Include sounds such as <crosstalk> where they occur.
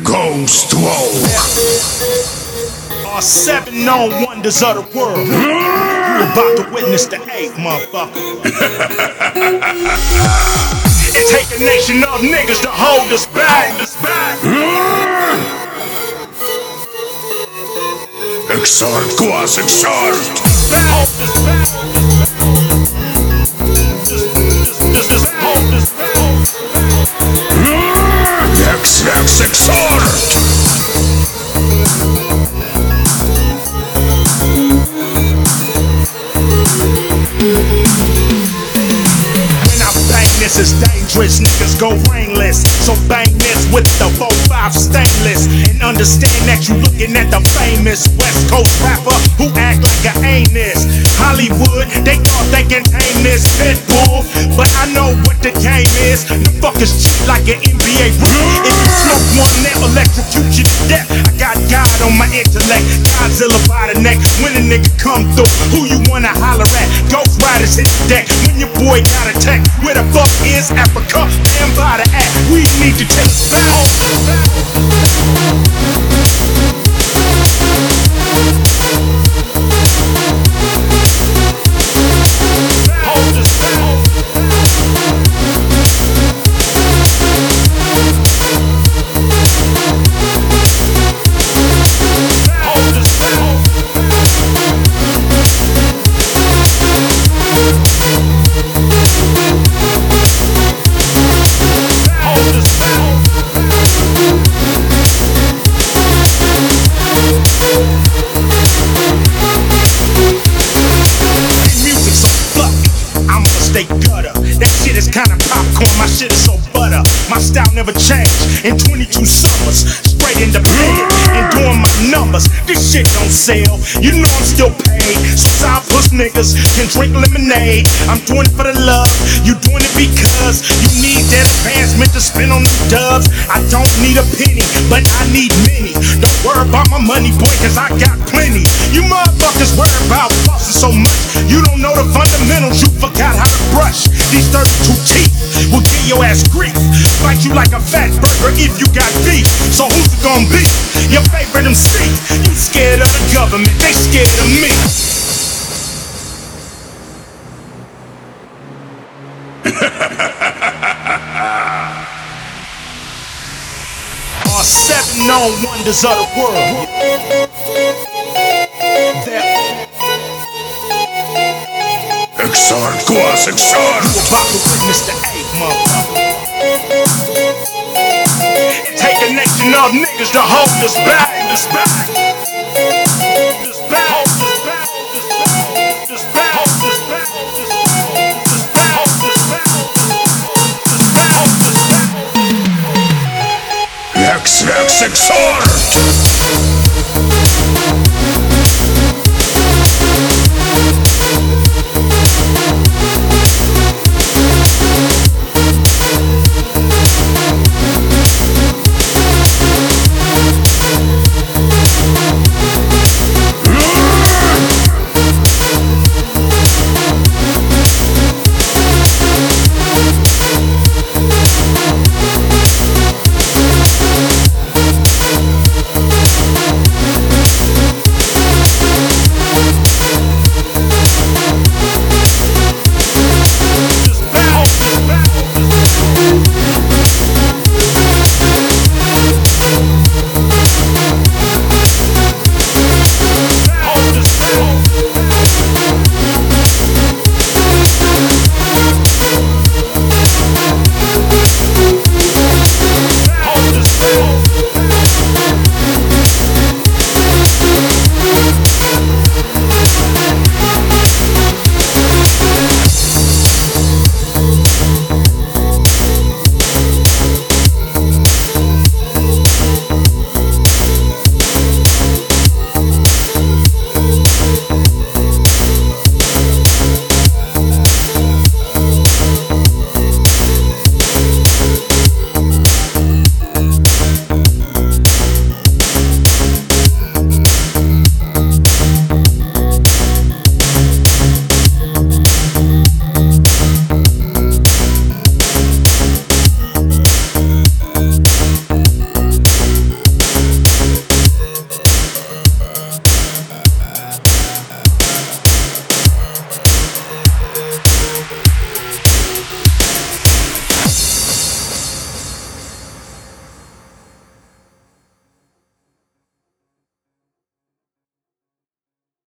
Ghost Walk. Are uh, seven known wonders of the world. You about to witness the eighth, motherfucker. <laughs> it take a nation of niggas to hold us back. Exalt Quas Exalt. Hold us back. Dangerous. Niggas go brainless. So bang this with the 4-5 stainless. And understand that you looking at the famous West Coast rapper who act like a anus. Hollywood, they thought they can tame this pit bull. But I know what the game is. The fuckers cheat like an NBA rookie. If you smoke one, they'll electrocute you to death. I got God on my intellect. Godzilla by the neck. When a nigga come through, who you wanna holler at? Ghost Riders hit the deck. Your boy got a attacked, where the fuck is Africa? Stand by the act. We need to take back. Stay gutter. That shit is kinda popcorn, my shit is so butter. My style never changed in 22 summers. Straight independent and doing my numbers. This shit don't sell. You know I'm still paid. So side puss niggas can drink lemonade. I'm doing it for the love. You doing it because you need that advancement to spend on them dubs. I don't need a penny, but I need many. Don't worry about my money, boy, cause I got plenty. 32 teeth will give your ass grief. Bite you like a Fatburger if you got beef. So who's it gonna be? Your favorite MC. You scared of the government, they scared of me. <laughs> Are seven known wonders of the world. Exalt Quas Exalt. about to witness the eighth, motherfucker. Take a nation of niggas to hold us back. Us back. Hold